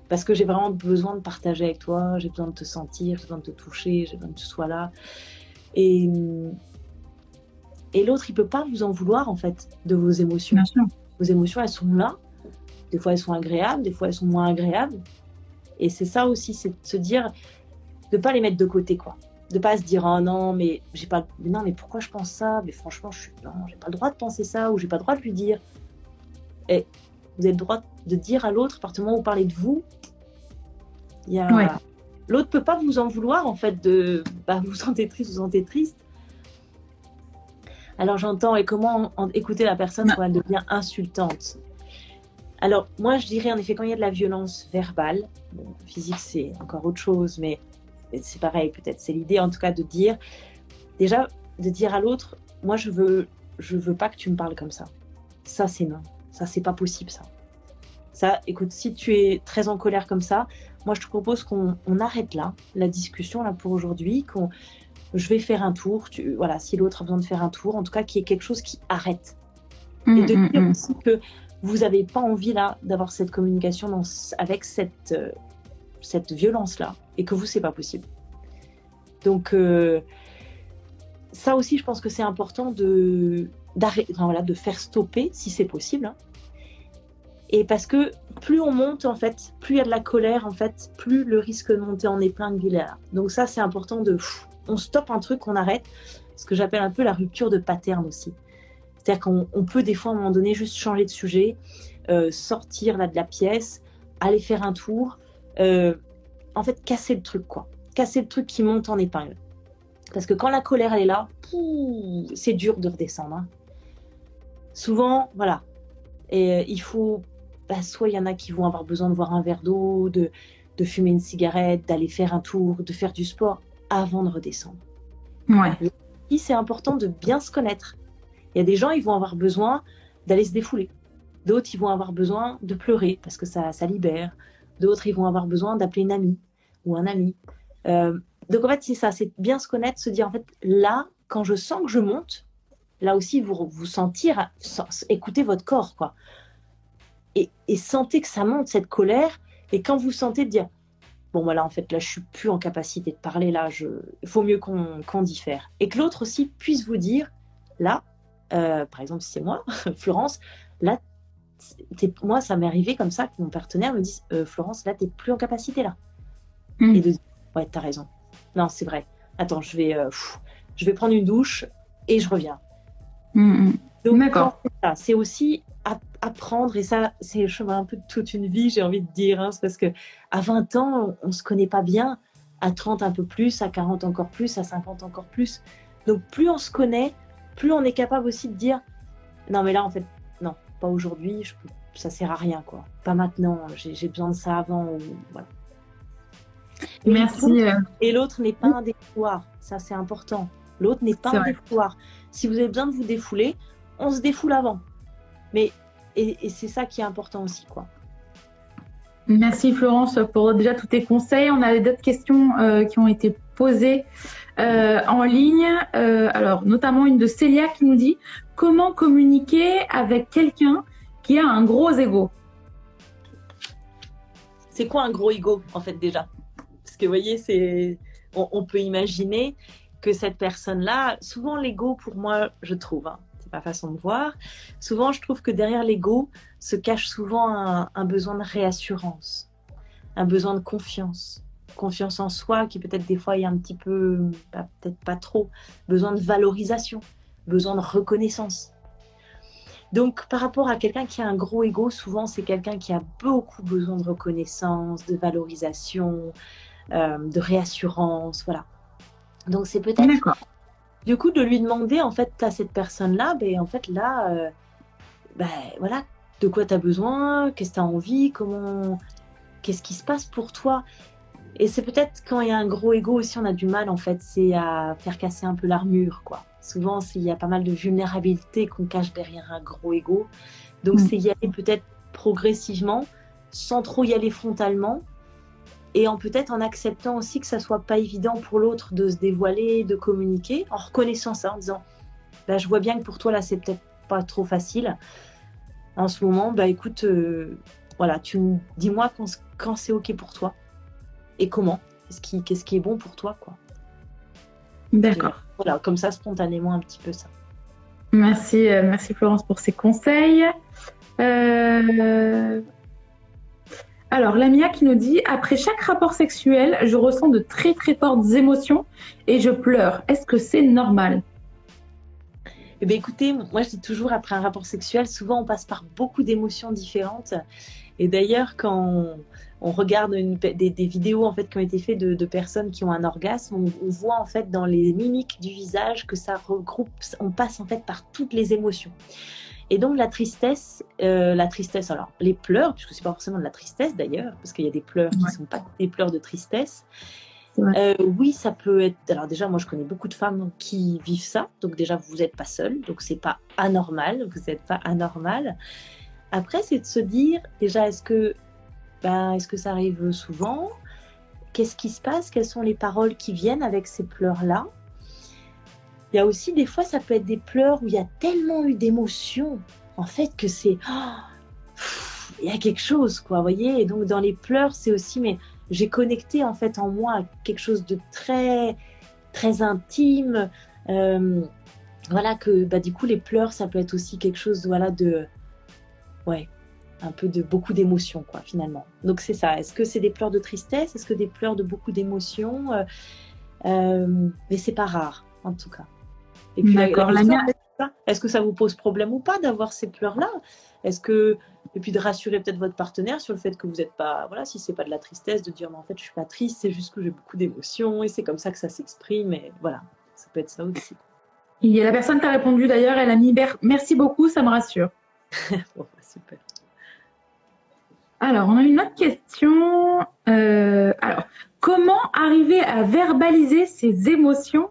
Parce que j'ai vraiment besoin de partager avec toi, j'ai besoin de te sentir, j'ai besoin de te toucher, j'ai besoin que tu sois là. Et, et l'autre, il peut pas vous en vouloir, en fait, de vos émotions. Bien sûr. Vos émotions, elles sont là. Des fois, elles sont agréables, des fois, elles sont moins agréables. Et c'est ça aussi, c'est de se dire, de pas les mettre de côté, quoi. De pas se dire, oh non, mais j'ai pas, mais non, mais pourquoi je pense ça? Mais franchement, je suis, non, j'ai pas le droit de penser ça, ou j'ai pas le droit de lui dire. Et vous avez le droit de dire à l'autre, à partir du moment où vous parlez de vous, il y a... Ouais. l'autre peut pas vous en vouloir, en fait, de, bah, vous sentez triste, vous sentez triste. Alors j'entends, et comment en- écouter la personne quand elle devient insultante? Alors moi je dirais en effet quand il y a de la violence verbale, bon, physique c'est encore autre chose, mais c'est pareil peut-être, c'est l'idée en tout cas de dire, déjà de dire à l'autre, moi je veux, je veux pas que tu me parles comme ça. Ça c'est non, ça c'est pas possible ça. Ça, écoute, si tu es très en colère comme ça, moi je te propose qu'on on arrête là, la discussion là pour aujourd'hui, qu'on je vais faire un tour, tu, voilà, si l'autre a besoin de faire un tour, en tout cas qu'il y ait quelque chose qui arrête. Et de Mm, dire mm, mm. aussi que vous n'avez pas envie là d'avoir cette communication dans, avec cette, euh, cette violence-là et que vous, c'est pas possible. Donc, euh, ça aussi, je pense que c'est important de, d'arrêter, enfin, voilà, de faire stopper si c'est possible. hein. Et parce que plus on monte, en fait, plus il y a de la colère, en fait, plus le risque de monter en épingle il est là. Donc, ça, c'est important de. on stoppe un truc, on arrête. Ce que j'appelle un peu la rupture de pattern aussi. C'est-à-dire qu'on on peut des fois à un moment donné juste changer de sujet, euh, sortir là de la pièce, aller faire un tour, euh, en fait casser le truc quoi, casser le truc qui monte en épingle. Parce que quand la colère elle est là, c'est dur de redescendre. hein. Souvent, voilà, et euh, il faut, bah, soit il y en a qui vont avoir besoin de boire un verre d'eau, de, de fumer une cigarette, d'aller faire un tour, de faire du sport avant de redescendre Ouais. c'est important de bien se connaître. Il y a des gens, ils vont avoir besoin d'aller se défouler. D'autres, ils vont avoir besoin de pleurer parce que ça, ça libère. D'autres, ils vont avoir besoin d'appeler une amie ou un ami. Euh, donc, en fait, c'est ça, c'est bien se connaître, se dire, en fait, là, quand je sens que je monte, là aussi, vous vous sentir, sen- écoutez votre corps, quoi. Et, et sentez que ça monte, cette colère. Et quand vous sentez de dire, bon voilà en fait là je suis plus en capacité de parler là je il faut mieux qu'on diffère et que l'autre aussi puisse vous dire là euh, par exemple si c'est moi Florence là moi ça m'est arrivé comme ça que mon partenaire me dise Euh, Florence là t'es plus en capacité là Mm. et de dire ouais t'as raison non c'est vrai attends je vais euh, pff, je vais prendre une douche et je reviens Mm, mm. donc, c'est aussi apprendre, et ça, c'est le chemin un peu de toute une vie, j'ai envie de dire, hein, c'est parce que à 20 ans, on ne se connaît pas bien, à 30 un peu plus, à 40 encore plus, à 50 encore plus. Donc, plus on se connaît, plus on est capable aussi de dire non, mais là, en fait, non, pas aujourd'hui, je peux- ça sert à rien, quoi. Pas maintenant, j'ai besoin de ça avant. voilà. Merci. euh, Et l'autre n'est pas un défouloir, ça c'est important. L'autre n'est pas un défouloir. Si vous avez besoin de vous défouler, on se défoule avant. Mais et, et c'est ça qui est important aussi, quoi. Merci Florence pour déjà tous tes conseils. On a d'autres questions euh, qui ont été posées euh, en ligne. Euh, alors, notamment une de Célia qui nous dit comment communiquer avec quelqu'un qui a un gros ego? C'est quoi un gros ego, en fait, déjà? Parce que, vous voyez, c'est... On, on peut imaginer que cette personne-là, souvent l'ego, pour moi, je trouve, hein, ma façon de voir, souvent je trouve que derrière l'ego se cache souvent un, besoin de réassurance, un besoin de confiance. Confiance en soi qui peut-être des fois est un petit peu, peut-être pas trop, besoin de valorisation, besoin de reconnaissance. Donc, par rapport à quelqu'un qui a un gros ego, souvent c'est quelqu'un qui a beaucoup besoin de reconnaissance, de valorisation, euh, de réassurance, voilà. Donc, c'est peut-être. Du coup de lui demander en fait à cette personne-là, ben en fait là, euh, ben voilà, de quoi tu as besoin, qu'est-ce que tu as envie, comment, qu'est-ce qui se passe pour toi. Et c'est peut-être quand il y a un gros ego aussi, on a du mal en fait, c'est à faire casser un peu l'armure, quoi. Souvent, il y a pas mal de vulnérabilité qu'on cache derrière un gros ego. Donc, Mm. c'est y aller peut-être progressivement, sans trop y aller frontalement, et en peut-être en acceptant aussi que ça soit pas évident pour l'autre de se dévoiler, de communiquer, en reconnaissant ça, en disant, bah, je vois bien que pour toi là, c'est peut-être pas trop facile. En ce moment, bah écoute, euh, voilà, tu me- dis-moi quand, quand c'est ok pour toi et comment, qu'est-ce qui, qui est bon pour toi, quoi? D'accord. Voilà, comme ça, spontanément, un petit peu ça. Merci, euh, merci Florence pour ces conseils. Euh, alors, Lamia qui nous dit Après chaque rapport sexuel, je ressens de très très fortes émotions et je pleure. Est-ce que c'est normal? Eh bien, écoutez, moi je dis toujours après un rapport sexuel, souvent on passe par beaucoup d'émotions différentes. Et d'ailleurs, quand on, regarde des, vidéos en fait qui ont été faites de, personnes qui ont un orgasme, on, voit en fait dans les mimiques du visage que ça regroupe, on passe en fait par toutes les émotions. Et donc la tristesse, euh, la tristesse, alors les pleurs, puisque c'est pas forcément de la tristesse d'ailleurs, parce qu'il y a des pleurs qui ne sont pas des pleurs de tristesse. Euh, oui, ça peut être. Alors déjà, moi, je connais beaucoup de femmes qui vivent ça. Donc déjà, vous n'êtes pas seul. Donc c'est pas anormal. Vous n'êtes pas anormal. Après, c'est de se dire déjà, est-ce que, ben, est-ce que ça arrive souvent? Qu'est-ce qui se passe? Quelles sont les paroles qui viennent avec ces pleurs-là? Il y a aussi des fois, ça peut être des pleurs où il y a tellement eu d'émotions, en fait, que c'est oh, il y a quelque chose, quoi, vous voyez. Et donc dans les pleurs, c'est aussi, mais j'ai connecté en fait en moi quelque chose de très très intime. Euh, voilà que bah, du coup les pleurs ça peut être aussi quelque chose voilà de ouais un peu de beaucoup d'émotions quoi finalement. Donc c'est ça. Est-ce que c'est des pleurs de tristesse? Est-ce que des pleurs de beaucoup d'émotions? Euh, euh, Mais c'est pas rare en tout cas. Et puis D'accord. La, est-ce que ça vous pose problème ou pas d'avoir ces pleurs là Est-ce que et puis de rassurer peut-être votre partenaire sur le fait que vous n'êtes pas, voilà, si c'est pas de la tristesse, de dire mais en fait je suis pas triste, c'est juste que j'ai beaucoup d'émotions et c'est comme ça que ça s'exprime. Et voilà, ça peut être ça aussi. Il y a la personne qui a répondu d'ailleurs, elle a mis merci beaucoup, ça me rassure. bon, bah, super. Alors, on a une autre question. Euh, alors, comment arriver à verbaliser ses émotions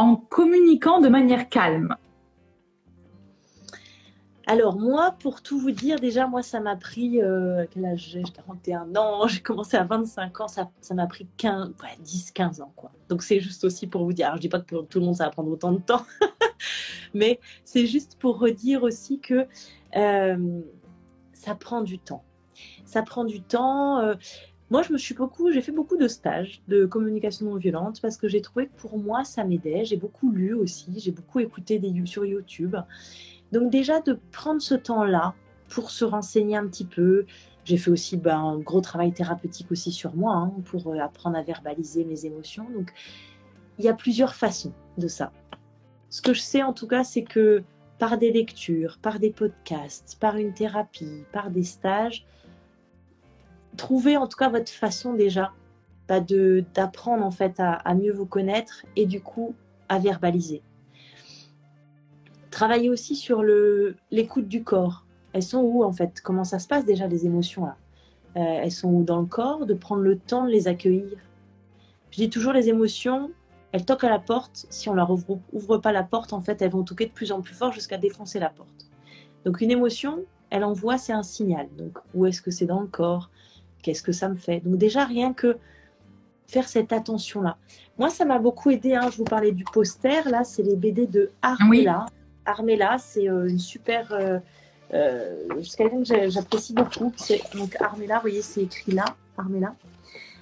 en communiquant de manière calme alors moi, pour tout vous dire, déjà moi ça m'a pris, euh, quel âge j'ai? 41 ans, j'ai commencé à 25 ans, ça, m'a pris 15, 10, 15 ans quoi. Donc c'est juste aussi pour vous dire, alors je dis pas que tout le monde ça va prendre autant de temps, mais c'est juste pour redire aussi que euh, ça prend du temps. Ça prend du temps. Euh, moi, je me suis beaucoup, j'ai fait beaucoup de stages de communication non violente parce que j'ai trouvé que pour moi, ça m'aidait. J'ai beaucoup lu aussi, j'ai beaucoup écouté des sur YouTube. Donc déjà de prendre ce temps-là pour se renseigner un petit peu. J'ai fait aussi ben, un gros travail thérapeutique aussi sur moi hein, pour euh, apprendre à verbaliser mes émotions. Donc il y a plusieurs façons de ça. Ce que je sais en tout cas, c'est que par des lectures, par des podcasts, par une thérapie, par des stages, trouvez en tout cas votre façon déjà bah, de d'apprendre en fait à mieux vous connaître et du coup à verbaliser. Travailler aussi sur l'écoute du corps. Elles sont où en fait? Comment ça se passe déjà les émotions là? Euh, Elles sont où dans le corps De prendre le temps de les accueillir? Je dis toujours les émotions, elles toquent à la porte. Si on leur ouvre, ouvre pas la porte, en fait, elles vont toquer de plus en plus fort jusqu'à défoncer la porte. Donc une émotion, elle envoie, c'est un signal. Donc où est-ce que c'est dans le corps? Qu'est-ce que ça me fait? Donc déjà rien que faire cette attention-là. Moi, ça m'a beaucoup aidé. Hein. Je vous parlais du poster. Là, c'est les BD de Armella. Armella, c'est euh, une super. Euh, euh, que j'apprécie beaucoup. Donc Armella, vous voyez, c'est écrit là, Armella.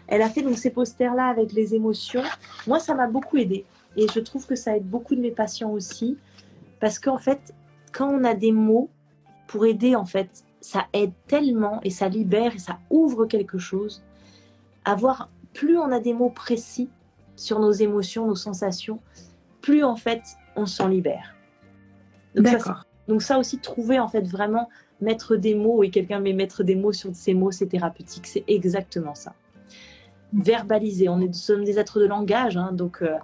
Elle a fait donc ces posters-là avec les émotions. Moi, ça m'a beaucoup aidé. Et je trouve que ça aide beaucoup de mes patients aussi. Parce qu'en fait, quand on a des mots pour aider, en fait, ça aide tellement et ça libère et ça ouvre quelque chose. Avoir, plus on a des mots précis sur nos émotions, nos sensations, plus en fait on s'en libère. Donc ça, donc ça aussi, trouver en fait vraiment mettre des mots et quelqu'un met mettre des mots sur ces mots, c'est thérapeutique. C'est exactement ça. Verbaliser. On est, nous sommes des êtres de langage, hein, donc euh,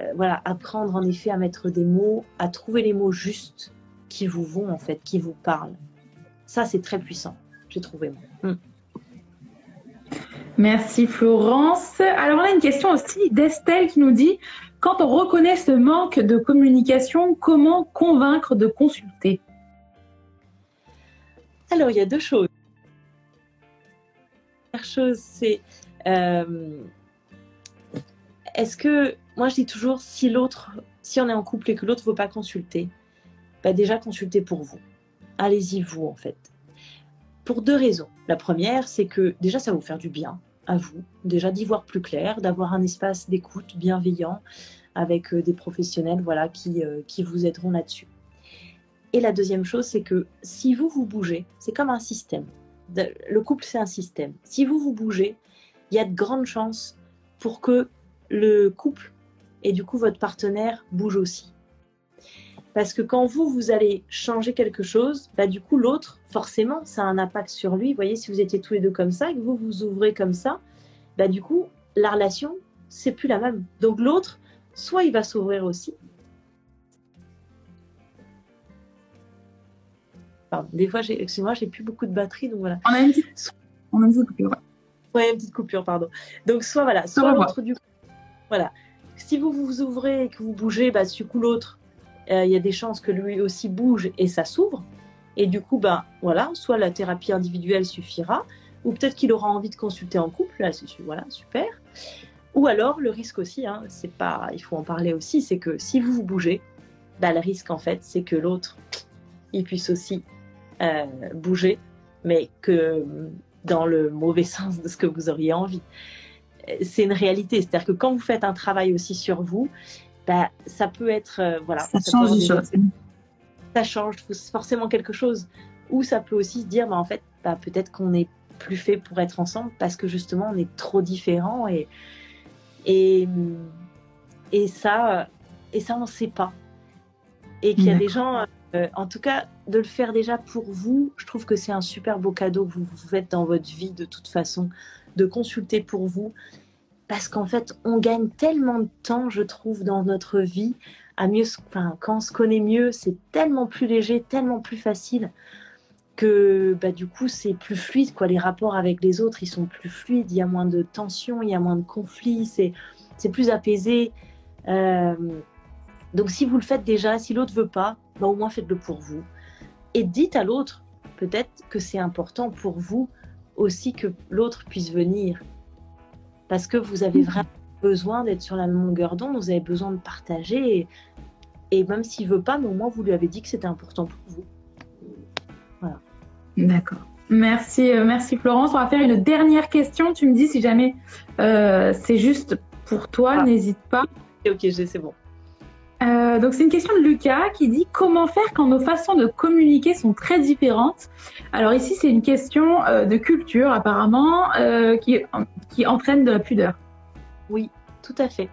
euh, voilà, apprendre en effet à mettre des mots, à trouver les mots justes qui vous vont en fait, qui vous parlent. Ça, c'est très puissant. J'ai trouvé. Hmm. Merci Florence. Alors on a une question aussi d'Estelle qui nous dit quand on reconnaît ce manque de communication, comment convaincre de consulter? Alors, il y a deux choses. La première chose, c'est euh, est-ce que, moi je dis toujours, si l'autre, si on est en couple et que l'autre ne veut pas consulter, bah déjà consultez pour vous. Allez-y vous en fait. Pour deux raisons. La première, c'est que déjà ça va vous faire du bien à vous, déjà d'y voir plus clair, d'avoir un espace d'écoute bienveillant avec des professionnels voilà, qui, qui vous aideront là-dessus. Et la deuxième chose, c'est que si vous vous bougez, c'est comme un système. Le couple, c'est un système. Si vous vous bougez, il y a de grandes chances pour que le couple et du coup votre partenaire bouge aussi. Parce que quand vous, vous allez changer quelque chose, bah, du coup, l'autre, forcément, ça a un impact sur lui. Vous voyez, si vous étiez tous les deux comme ça et que vous vous ouvrez comme ça, bah, du coup, la relation, c'est plus la même. Donc l'autre, soit il va s'ouvrir aussi. Pardon, des fois, excusez-moi, j'ai plus beaucoup de batterie, donc voilà. On a une petite, on a une petite coupure. Ouais, une petite coupure, pardon. Donc soit voilà, soit l'autre du coup, voilà. Si vous vous ouvrez et que vous bougez, bah, du coup l'autre, euh, il y a des chances que lui aussi bouge et ça s'ouvre. Et du coup, bah, voilà, soit la thérapie individuelle suffira, ou peut-être qu'il aura envie de consulter en couple, là, voilà, super. Ou alors, le risque aussi, hein, c'est pas, il faut en parler aussi, c'est que si vous vous bougez, bah, le risque en fait, c'est que l'autre, il puisse aussi euh, bouger, mais que dans le mauvais sens de ce que vous auriez envie. C'est une réalité, c'est-à-dire que quand vous faites un travail aussi sur vous, bah, ça peut être euh, voilà. Ça, change des choses. Ça change forcément quelque chose. Ou ça peut aussi se dire, bah, en fait, bah, peut-être qu'on n'est plus fait pour être ensemble parce que justement on est trop différents et et et ça et ça on ne sait pas. Et qu'il y a des gens, euh, en tout cas, de le faire déjà pour vous, je trouve que c'est un super beau cadeau que vous vous faites dans votre vie de toute façon, de consulter pour vous parce qu'en fait, on gagne tellement de temps, je trouve, dans notre vie, à mieux, enfin, quand on se connaît mieux, c'est tellement plus léger, tellement plus facile que bah, du coup, c'est plus fluide. Quoi. Les rapports avec les autres, ils sont plus fluides, il y a moins de tensions, il y a moins de conflits, c'est, plus apaisé. Euh, donc, si vous le faites déjà, si l'autre veut pas, bah, au moins faites-le pour vous. Et dites à l'autre, peut-être que c'est important pour vous aussi que l'autre puisse venir parce que vous avez vraiment besoin d'être sur la longueur d'onde, vous avez besoin de partager. Et, même s'il veut pas, mais au moins vous lui avez dit que c'était important pour vous. Voilà. D'accord. Merci, euh, merci Florence. On va faire une dernière question. Tu me dis si jamais euh, c'est juste pour toi, ah. n'hésite pas. Ok, c'est bon. Euh, donc c'est une question de Lucas qui dit comment faire quand nos façons de communiquer sont très différentes? Alors ici c'est une question euh, de culture apparemment euh, qui, qui entraîne de la pudeur. Oui, tout à fait.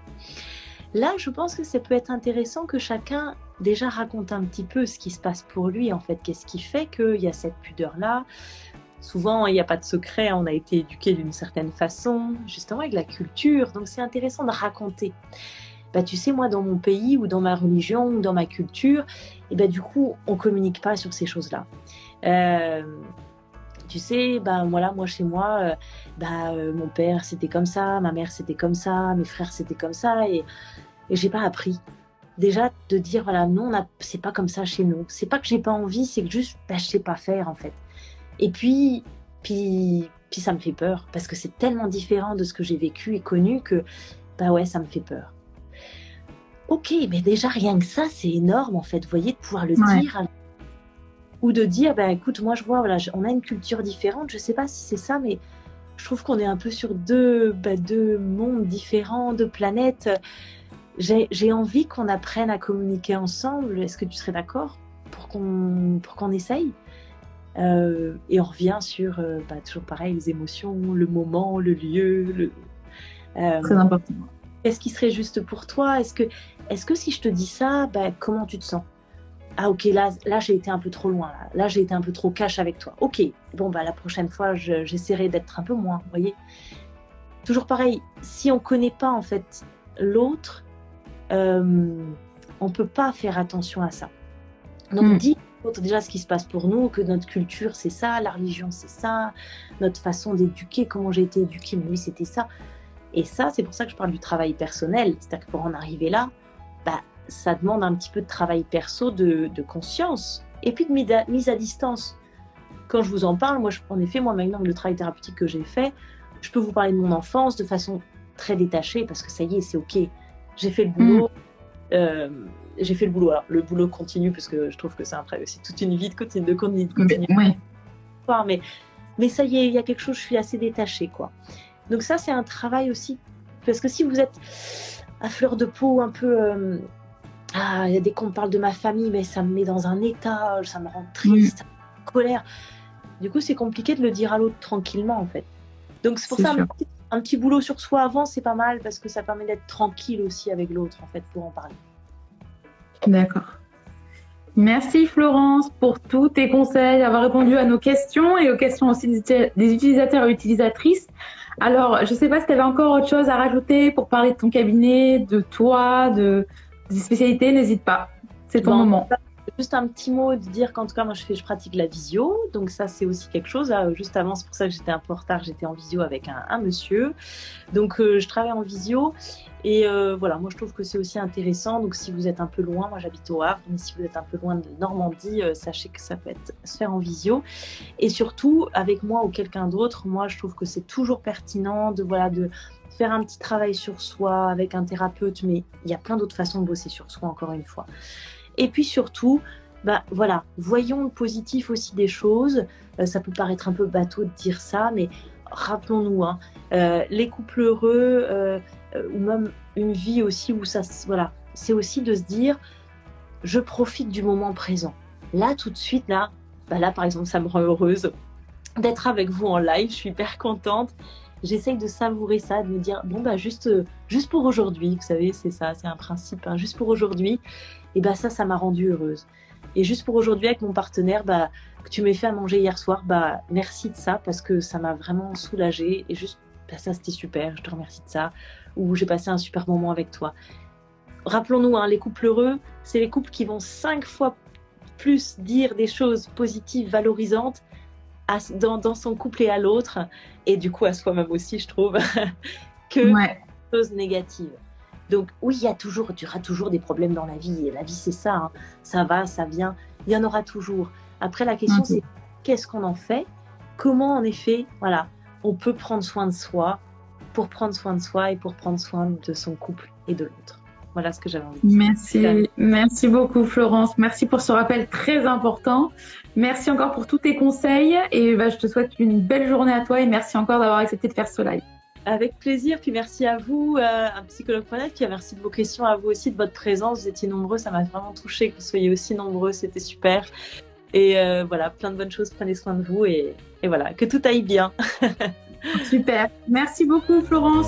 Là je pense que ça peut être intéressant que chacun déjà raconte un petit peu ce qui se passe pour lui en fait, qu'est-ce qui fait qu'il y a cette pudeur là. Souvent, il n'y a pas de secret, on a été éduqué d'une certaine façon, justement avec la culture, donc c'est intéressant de raconter bah, tu sais, moi, dans mon pays ou dans ma religion ou dans ma culture, et bah, du coup, on communique pas sur ces choses-là. Euh, tu sais, bah, voilà, moi, chez moi, euh, bah, euh, mon père, c'était comme ça, ma mère, c'était comme ça, mes frères, c'était comme ça, et, et j'ai pas appris. Déjà, de dire, voilà, non, c'est pas comme ça chez nous. C'est pas que j'ai pas envie, c'est que juste, bah, je sais pas faire, en fait. Et puis, puis, puis ça me fait peur, parce que c'est tellement différent de ce que j'ai vécu et connu que, bah ouais, ça me fait peur. Ok, mais déjà rien que ça, c'est énorme en fait. Vous voyez, de pouvoir le dire. Ou de dire, ben écoute, moi je vois, voilà, on a une culture différente. Je sais pas si c'est ça, mais je trouve qu'on est un peu sur deux, ben, deux mondes différents, deux planètes. J'ai envie qu'on apprenne à communiquer ensemble. Est-ce que tu serais d'accord pour qu'on pour qu'on essaye? Euh, Et on revient sur, euh, ben, toujours pareil, les émotions, le moment, le lieu. Le, euh, Très important. Qu'est-ce qui serait juste pour toi? Est-ce que, est que si je te dis ça, bah, comment tu te sens? Ah ok, là, là j'ai été un peu trop loin, là, j'ai été un peu trop cash avec toi. Ok, bon, bah, la prochaine fois, j'essaierai d'être un peu moins, vous voyez? Toujours pareil, si on ne connaît pas en fait l'autre, euh, on ne peut pas faire attention à ça. Donc hmm. dis déjà ce qui se passe pour nous, que notre culture c'est ça, la religion c'est ça, notre façon d'éduquer, comment j'ai été éduquée, mais oui c'était ça. Et ça, c'est pour ça que je parle du travail personnel. C'est-à-dire que pour en arriver là, ça demande un petit peu de travail perso, de, conscience, et puis de mise à, distance. Quand je vous en parle, moi, en effet, moi maintenant, le travail thérapeutique que j'ai fait, je peux vous parler de mon enfance de façon très détachée, parce que ça y est, c'est OK. J'ai fait le boulot. Mm. Euh, j'ai fait le boulot. Alors, le boulot continue, parce que je trouve que c'est un travail aussi toute une vie de continuer. De continuer, Mais, mais, mais ça y est, il y a quelque chose, je suis assez détachée, quoi. Donc ça, c'est un travail aussi. Parce que si vous êtes à fleur de peau, un peu... Euh, ah, il y a dès qu'on parle de ma famille, mais ça me met dans un état, ça me rend triste, colère. Du coup, c'est compliqué de le dire à l'autre tranquillement, en fait. Donc c'est pour ça, un petit, boulot sur soi avant, c'est pas mal, parce que ça permet d'être tranquille aussi avec l'autre, en fait, pour en parler. D'accord. Merci Florence pour tous tes conseils, avoir répondu à nos questions et aux questions aussi des utilisateurs et utilisatrices. Alors, je ne sais pas si tu avais encore autre chose à rajouter pour parler de ton cabinet, de toi, de, des spécialités, n'hésite pas. C'est ton moment. Juste un petit mot de dire qu'en tout cas, moi, je, fais, je pratique la visio. Donc, ça, c'est aussi quelque chose. juste avant, c'est pour ça que j'étais un peu en retard. J'étais en visio avec un, monsieur. Donc, euh, je travaille en visio. Et euh, voilà, moi, je trouve que c'est aussi intéressant. Donc, si vous êtes un peu loin, moi, j'habite au Havre. Mais si vous êtes un peu loin de Normandie, euh, sachez que ça peut être, se faire en visio. Et surtout, avec moi ou quelqu'un d'autre, moi, je trouve que c'est toujours pertinent de, voilà, de faire un petit travail sur soi avec un thérapeute. Mais il y a plein d'autres façons de bosser sur soi, encore une fois. Et puis surtout, bah, voilà, voyons le positif aussi des choses. Euh, ça peut paraître un peu bateau de dire ça, mais rappelons-nous, hein, euh, les couples heureux, euh, ou même une vie aussi où ça, voilà, c'est aussi de se dire, je profite du moment présent. Là, tout de suite, là, bah là, par exemple, ça me rend heureuse d'être avec vous en live. Je suis hyper contente. J'essaye de savourer ça, de me dire, bon, bah, juste, juste pour aujourd'hui, vous savez, c'est ça, c'est un principe, hein, juste pour aujourd'hui et bah ça, ça m'a rendue heureuse. Et juste pour aujourd'hui avec mon partenaire, bah, que tu m'aies fait à manger hier soir, bah merci de ça parce que ça m'a vraiment soulagée et juste bah, ça c'était super, je te remercie de ça. Ou j'ai passé un super moment avec toi. Rappelons-nous, hein, les couples heureux, c'est les couples qui vont cinq fois plus dire des choses positives, valorisantes dans, dans, son couple et à l'autre, et du coup à soi-même aussi, je trouve, que des choses négatives. Donc oui, il y a toujours, tu auras toujours des problèmes dans la vie. Et la vie, c'est ça. Hein. Ça va, ça vient. Il y en aura toujours. Après, la question, c'est qu'est-ce qu'on en fait? Comment, en effet, voilà, on peut prendre soin de soi pour prendre soin de soi et pour prendre soin de son couple et de l'autre. Voilà ce que j'avais envie de dire. Merci, merci beaucoup Florence. Merci pour ce rappel très important. Merci encore pour tous tes conseils et bah, je te souhaite une belle journée à toi et merci encore d'avoir accepté de faire ce live. Avec plaisir, puis merci à vous, euh, un psychologue.net, puis merci de vos questions, à vous aussi de votre présence. Vous étiez nombreux, ça m'a vraiment touché que vous soyez aussi nombreux, c'était super. Et euh, voilà, plein de bonnes choses, prenez soin de vous et, et voilà, que tout aille bien. super, merci beaucoup Florence.